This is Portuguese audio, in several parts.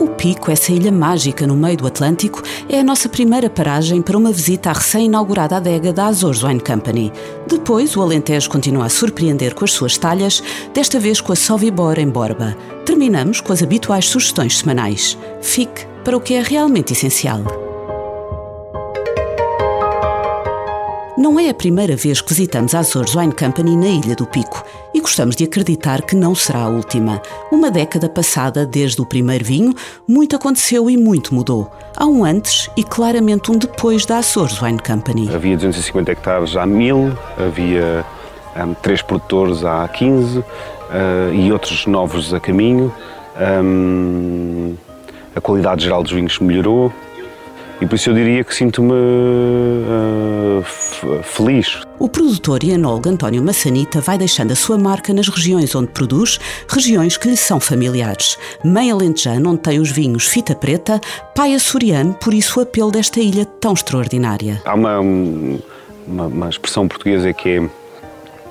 O Pico, essa ilha mágica no meio do Atlântico, é a nossa primeira paragem para uma visita à recém-inaugurada adega da Azores Wine Company. Depois, o Alentejo continua a surpreender com as suas talhas, desta vez com a Sovibor em Borba. Terminamos com as habituais sugestões semanais. Fique para o que é realmente essencial. Não é a primeira vez que visitamos a Azores Wine Company na Ilha do Pico e gostamos de acreditar que não será a última. Uma década passada desde o primeiro vinho, muito aconteceu e muito mudou. Há um antes e claramente um depois da Azores Wine Company. Havia 250 hectares há 1000, havia um, três produtores há 15 uh, e outros novos a caminho. Um, a qualidade geral dos vinhos melhorou, e por isso eu diria que sinto-me uh, feliz. O produtor e enólogo António Massanita vai deixando a sua marca nas regiões onde produz, regiões que lhe são familiares. Meia Alentejano, onde tem os vinhos Fita Preta, pai açoriano, por isso o apelo desta ilha tão extraordinária. Há uma, uma, uma expressão portuguesa que é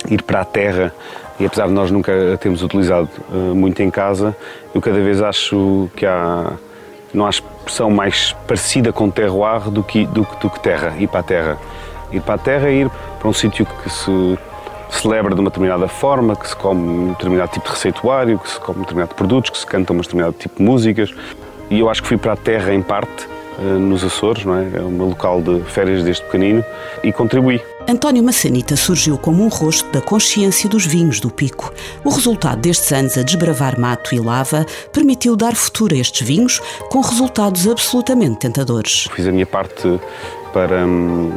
ir para a terra e apesar de nós nunca a termos utilizado uh, muito em casa, eu cada vez acho que há não há expressão mais parecida com terroir do que, do, do que terra, ir para a terra. Ir para a terra é ir para um sítio que se celebra de uma determinada forma, que se come um determinado tipo de receituário, que se come um determinado produtos, que se canta um determinado tipo de músicas. E eu acho que fui para a terra em parte, eh, nos Açores, não é? É um local de férias desde pequenino e contribuí. António Massanita surgiu como um rosto da consciência dos vinhos do Pico. O resultado destes anos a desbravar mato e lava permitiu dar futuro a estes vinhos com resultados absolutamente tentadores. Fiz a minha parte para hum,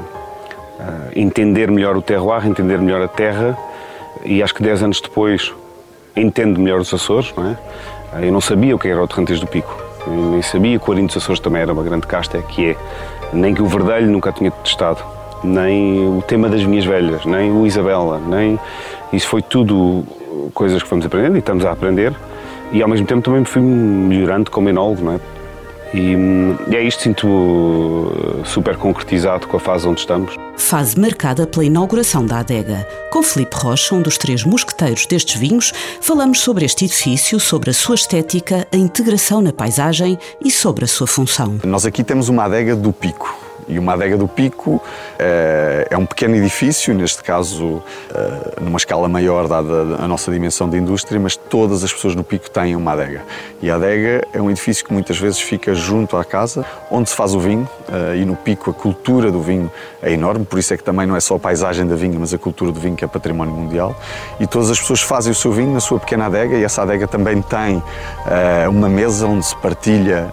entender melhor o terroir, entender melhor a terra e acho que 10 anos depois entendo melhor os Açores, não é? Eu não sabia o que era o Terrantes do Pico nem sabia que o Arinho dos Açores também era uma grande casta, que é, nem que o Verdelho nunca tinha testado, nem o tema das minhas velhas, nem o Isabela, nem... Isso foi tudo coisas que fomos aprendendo e estamos a aprender e ao mesmo tempo também fui melhorando como enólogo, não é? E, e é isto, sinto uh, super concretizado com a fase onde estamos. Fase marcada pela inauguração da adega. Com Felipe Rocha, um dos três mosqueteiros destes vinhos, falamos sobre este edifício, sobre a sua estética, a integração na paisagem e sobre a sua função. Nós aqui temos uma adega do Pico e uma adega do Pico é, é um pequeno edifício, neste caso é, numa escala maior, dada a nossa dimensão de indústria, mas todas as pessoas no Pico têm uma adega. E a adega é um edifício que muitas vezes fica junto à casa, onde se faz o vinho, é, e no Pico a cultura do vinho é enorme, por isso é que também não é só a paisagem da vinha, mas a cultura do vinho que é património mundial. E todas as pessoas fazem o seu vinho na sua pequena adega, e essa adega também tem uma mesa onde se partilha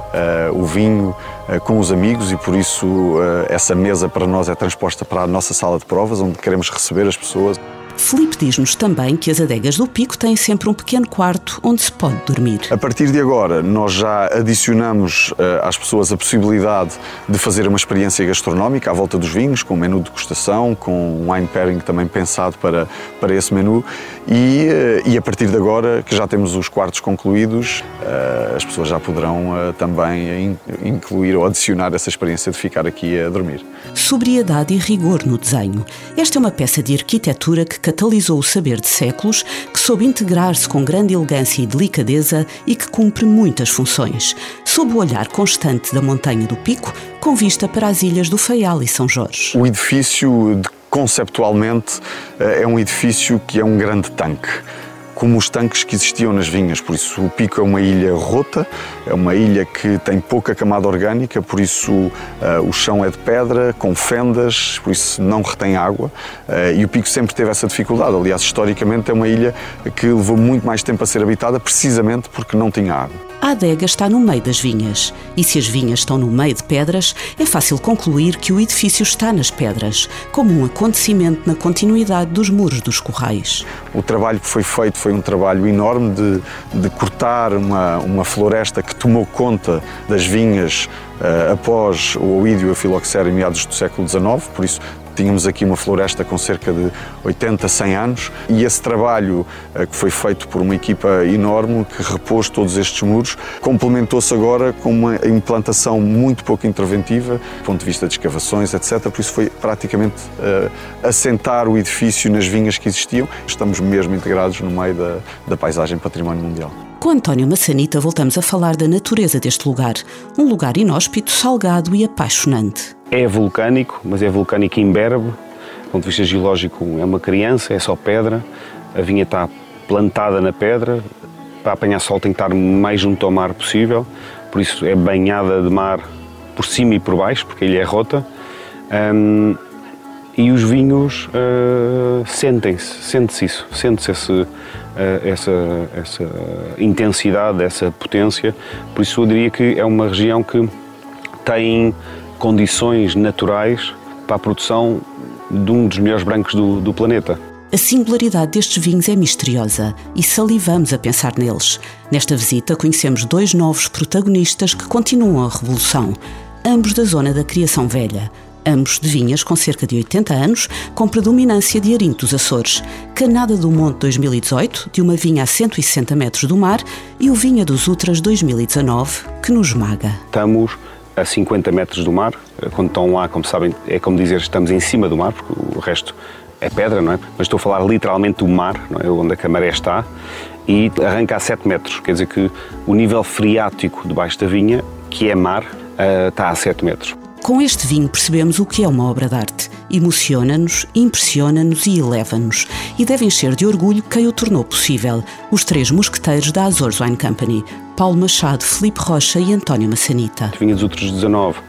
o vinho com os amigos, e por isso eh, essa mesa para nós é transposta para a nossa sala de provas, onde queremos receber as pessoas. Felipe diz-nos também que as adegas do Pico têm sempre um pequeno quarto onde se pode dormir. A partir de agora, nós já adicionamos uh, às pessoas a possibilidade de fazer uma experiência gastronómica à volta dos vinhos, com um menu de degustação, com um wine pairing também pensado para, para esse menu. E, uh, e a partir de agora, que já temos os quartos concluídos, uh, as pessoas já poderão também in, incluir ou adicionar essa experiência de ficar aqui a dormir. Sobriedade e rigor no desenho. Esta é uma peça de arquitetura que catalisou o saber de séculos, que soube integrar-se com grande elegância e delicadeza e que cumpre muitas funções, sob o olhar constante da montanha do Pico, com vista para as ilhas do Faial e São Jorge. O edifício, conceptualmente, eh, é um edifício que é um grande tanque como os tanques que existiam nas vinhas. Por isso, o Pico é uma ilha rota, é uma ilha que tem pouca camada orgânica, por isso uh, o chão é de pedra, com fendas, por isso não retém água. Uh, e o Pico sempre teve essa dificuldade. Aliás, historicamente, é uma ilha que levou muito mais tempo a ser habitada, precisamente porque não tinha água. A adega está no meio das vinhas. E se as vinhas estão no meio de pedras, é fácil concluir que o edifício está nas pedras, como um acontecimento na continuidade dos muros dos corrais. o trabalho que foi feito foi um trabalho enorme de, de cortar uma, uma floresta que tomou conta das vinhas uh, após o oídio e a filoxera em meados do século XIX, por isso Tínhamos aqui uma floresta com cerca de 80, 100 anos e esse trabalho eh, que foi feito por uma equipa enorme que repôs todos estes muros complementou-se agora com uma implantação muito pouco interventiva, do ponto de vista de escavações, etc. Por isso foi praticamente uh, assentar o edifício nas vinhas que existiam. Estamos mesmo integrados no meio da, da paisagem património mundial. Com António Massanita voltamos a falar da natureza deste lugar. Um lugar inóspito, salgado e apaixonante. É vulcânico, mas é vulcânico imberbe. Do ponto de vista geológico, é uma criança, é só pedra. A vinha está plantada na pedra. Para apanhar sol tem que estar mais junto ao mar possível. Por isso é banhada de mar por cima e por baixo, porque ele é rota. Um, e os vinhos uh, sentem-se, sente-se isso, sente-se esse, essa, essa intensidade, essa potência. Por isso eu diria que é uma região que tem condições naturais para a produção de um dos melhores brancos do, do planeta. A singularidade destes vinhos é misteriosa e salivamos a pensar neles. Nesta visita conhecemos dois novos protagonistas que continuam a revolução, ambos da zona da criação velha, ambos de vinhas com cerca de 80 anos, com predominância de arinto dos Açores, Canada do Monte 2018, de uma vinha a 160 metros do mar, e o Vinha dos Utras 2019, que nos esmaga. Estamos a 50 metros do mar, quando estão lá, como sabem, é como dizer, estamos em cima do mar, porque o resto é pedra, não é? Mas estou a falar literalmente do mar, é? onde a camaré está, e arranca a 7 metros, quer dizer que o nível freático debaixo da vinha, que é mar, eh, está a 7 metros. Com este vinho percebemos o que é uma obra de arte. Emociona-nos, impressiona-nos e eleva-nos. E deve encher de orgulho quem o tornou possível. Os três mosqueteiros da Azores Wine Company. Paulo Machado, Felipe Rocha e António Massanita. Vinha dos outros 19.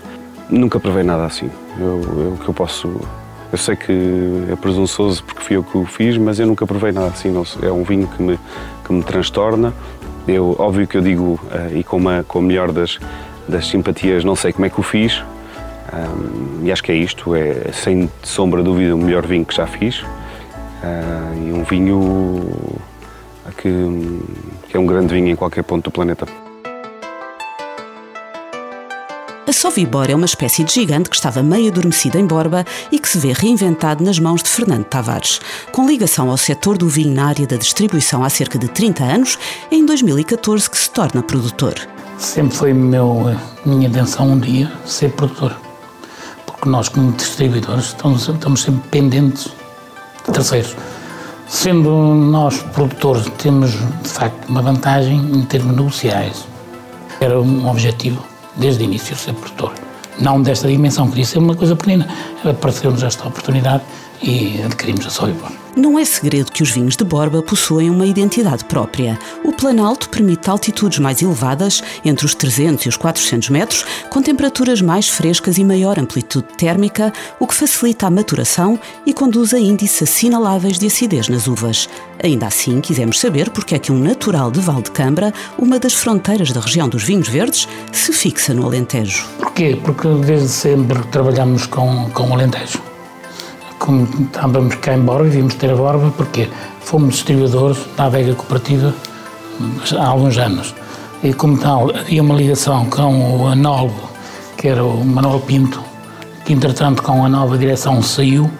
Nunca provei nada assim. Eu, eu, que eu posso... Eu sei que é presunçoso porque fui eu que o fiz, mas eu nunca provei nada assim. É um vinho que me, que me transtorna. Eu, óbvio que eu digo, uh, e com, uma, com a melhor das, das simpatias, não sei como é que o fiz, um, e acho que é isto, é sem sombra de dúvida o melhor vinho que já fiz. Uh, e um vinho que, que é um grande vinho em qualquer ponto do planeta. A Sovibor é uma espécie de gigante que estava meio adormecida em Borba e que se vê reinventado nas mãos de Fernando Tavares. Com ligação ao setor do vinho na área da distribuição há cerca de 30 anos, é em 2014 que se torna produtor. Sempre foi meu, minha intenção um dia ser produtor porque nós, como distribuidores, estamos, estamos sempre pendentes de terceiros. Sendo nós produtores, temos de facto uma vantagem em termos negociais. Era um objetivo, desde o início, ser produtor. Não desta dimensão, queria ser uma coisa pequenina. Apareceu-nos esta oportunidade e adquirimos a Soibor. Não é segredo que os vinhos de Borba possuem uma identidade própria. O Planalto permite altitudes mais elevadas, entre os 300 e os 400 metros, com temperaturas mais frescas e maior amplitude térmica, o que facilita a maturação e conduz a índices assinaláveis de acidez nas uvas. Ainda assim, quisemos saber porque é que um natural de Valdecambra, uma das fronteiras da região dos vinhos verdes, se fixa no Alentejo. Porquê? Porque desde sempre trabalhamos com, com o Alentejo como estávamos cá em Borba, vimos ter a Borba, porque fomos distribuidores da adega cooperativa há alguns anos. E como tal, havia uma ligação com o anólogo, que era o Manuel Pinto, que entretanto com a nova direção saiu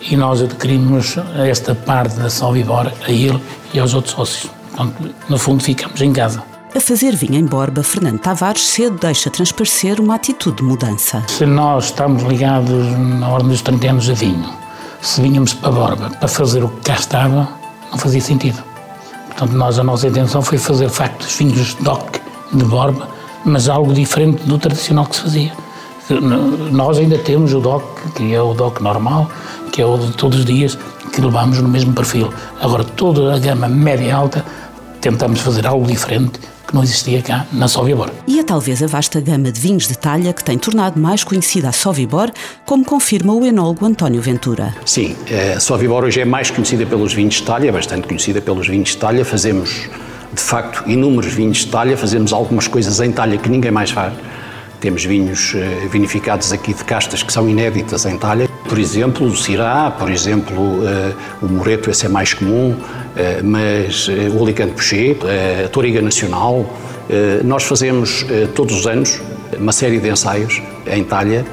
e nós adquirimos esta parte da Solvibor a ele e aos outros sócios. Portanto, no fundo ficamos em casa. A fazer vinho em Borba, Fernando Tavares cedo deixa transparecer uma atitude de mudança. Se nós estamos ligados na ordem dos 30 anos a vinho, se vinhamos para Borba para fazer o que cá estava, não fazia sentido. Portanto, nós, a nossa intenção foi fazer, de facto, os vinhos DOC de Borba, mas algo diferente do tradicional que se fazia. Nós ainda temos o DOC, que é o DOC normal, que é o de todos os dias, que levamos no mesmo perfil. Agora, toda a gama média e alta, tentamos fazer algo diferente que não existia cá na Sovibor. E é talvez a vasta gama de vinhos de talha que tem tornado mais conhecida a Sovibor, como confirma o enólogo António Ventura. Sim, a Sovibor hoje é mais conhecida pelos vinhos de talha, é bastante conhecida pelos vinhos de talha. Fazemos, de facto, inúmeros vinhos de talha, fazemos algumas coisas em talha que ninguém mais faz. Temos vinhos eh, vinificados aqui de castas que são inéditas em talha. Por exemplo, o Cirá, por exemplo, uh, o Moreto, esse é mais comum, uh, mas uh, o Alicante Puxê, a Toriga Nacional. nós fazemos todos os anos uma série de ensaios em eh,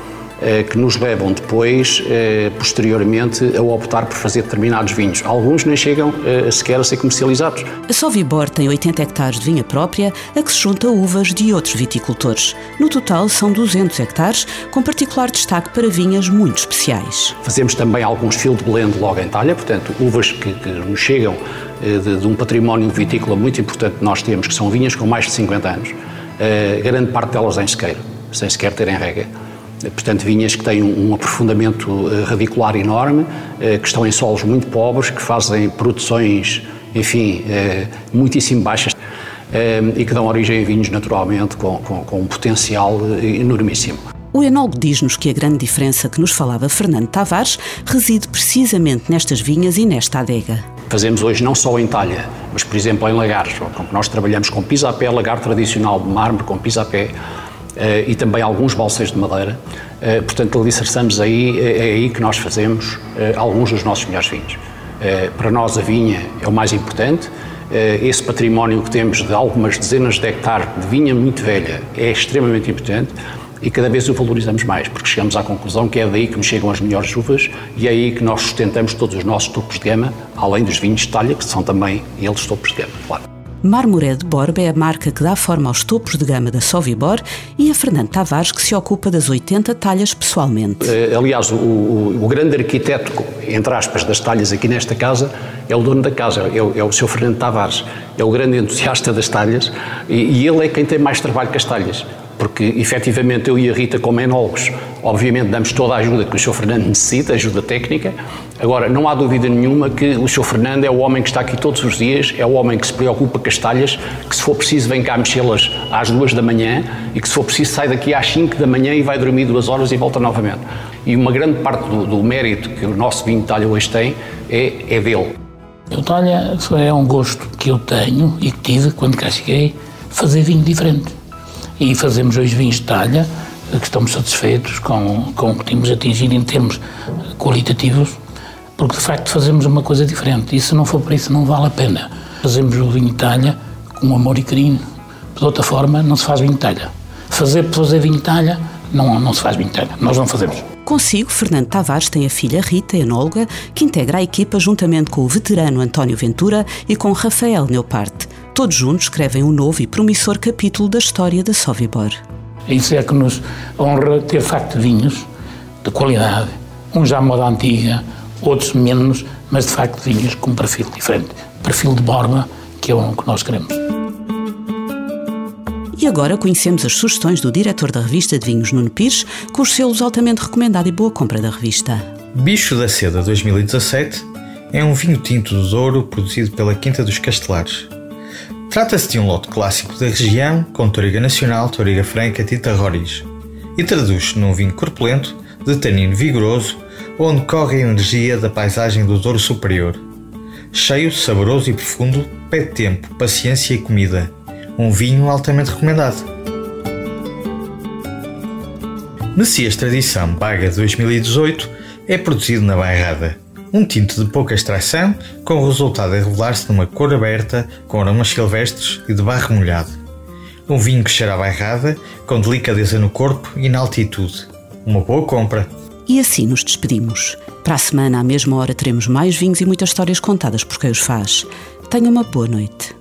que nos levam depois, eh, posteriormente, a optar por fazer determinados vinhos. Alguns nem chegam eh, sequer a ser comercializados. A Sovibor tem 80 hectares de vinha própria, a que se junta uvas de outros viticultores. No total, são 200 hectares, com particular destaque para vinhas muito especiais. Fazemos também alguns field blend logo em talha, portanto, uvas que, que nos chegam de, de, um património vitícola muito importante que nós temos, que são vinhas com mais de 50 anos. grande parte delas em sequeiro, sem sequer terem rega portanto, vinhas que têm um aprofundamento eh, radicular enorme, eh, que estão em solos muito pobres, que fazem produções, enfim, eh, muitíssimo baixas e que dão origem a vinhos naturalmente com, com, com um potencial enormíssimo. O enólogo diz-nos que a grande diferença que nos falava Fernando Tavares reside precisamente nestas vinhas e nesta adega. Fazemos hoje não só em talha, mas, por exemplo, em lagares. Nós trabalhamos com pé, lagar tradicional de mármore, com pé. Uh, e também alguns balseiros de madeira. Uh, portanto, alicerçamos aí, é, é aí que nós fazemos alguns dos nossos melhores vinhos. para nós, a vinha é o mais importante. esse património que temos de algumas dezenas de hectares de vinha muito velha é extremamente importante e cada vez o valorizamos mais, porque chegamos à conclusão que é daí que nos chegam as melhores uvas e é aí que nós sustentamos todos os nossos topos de gama, além dos vinhos de talha, que são também eles topos de gama, claro. Marmoré de Borba é a marca que dá forma aos topos de gama da Sovibor e a Fernando Tavares que se ocupa das 80 talhas pessoalmente. Eh, aliás, o, o, o, grande arquiteto, entre aspas, das talhas aqui nesta casa é o dono da casa, é o, é o Sr. Fernando Tavares. É o grande entusiasta das talhas e, e ele é quem tem mais trabalho com as talhas porque efetivamente eu e a Rita, como enólogos, obviamente damos toda a ajuda que o Sr. Fernando necessita, ajuda técnica. Agora, não há dúvida nenhuma que o Sr. Fernando é o homem que está aqui todos os dias, é o homem que se preocupa com as talhas, que se for preciso vem cá mexê-las às duas da manhã e que se for preciso sai daqui às cinco da manhã e vai dormir duas horas e volta novamente. E uma grande parte do, do mérito que o nosso vinho de talha hoje tem é, é dele. O talha é um gosto que eu tenho e que tive quando cá cheguei, fazer vinho diferente e fazemos hoje vinhos de talha, que estamos satisfeitos com, com o que temos atingido em termos qualitativos, porque de facto fazemos uma coisa diferente. E se não for por isso, não vale a pena. Fazemos o vinho de talha com amor e carinho. De outra forma, não se faz vinho de talha. Fazer por fazer vinho de talha, não, não se faz vinho de talha. Nós não fazemos. Consigo, Fernando Tavares tem a filha Rita, enóloga, que integra a equipa juntamente com o veterano António Ventura e com Rafael Neuparte. Todos juntos escrevem um novo e promissor capítulo da história da Sovibor. Isso é que nos honra ter facto vinhos de qualidade, uns já à moda antiga, outros menos, mas de facto vinhos com um perfil diferente. Perfil de borba, que é o que nós queremos. E agora conhecemos as sugestões do diretor da revista de vinhos Nuno Pires, com os selos altamente recomendado e boa compra da revista. Bicho da Seda 2017 é um vinho tinto do Douro produzido pela Quinta dos Castelares, Trata-se de um lote clássico da região, com Toriga Nacional, Toriga Franca, Tita Roriz, e traduz-se num vinho corpulento, de tanino vigoroso, onde corre a energia da paisagem do Douro Superior. Cheio, saboroso e profundo, pede tempo, paciência e comida. Um vinho altamente recomendado. Messias Tradição Baga 2018 é produzido na Bairrada um tinto de pouca extração, com o resultado a revelar-se numa cor aberta, com aromas silvestres e de barro molhado. Um vinho que cheira a bairrada, com delicadeza no corpo e na altitude. Uma boa compra. E assim nos despedimos. Para a semana, à mesma hora, teremos mais vinhos e muitas histórias contadas por quem os faz. Tenha uma boa noite.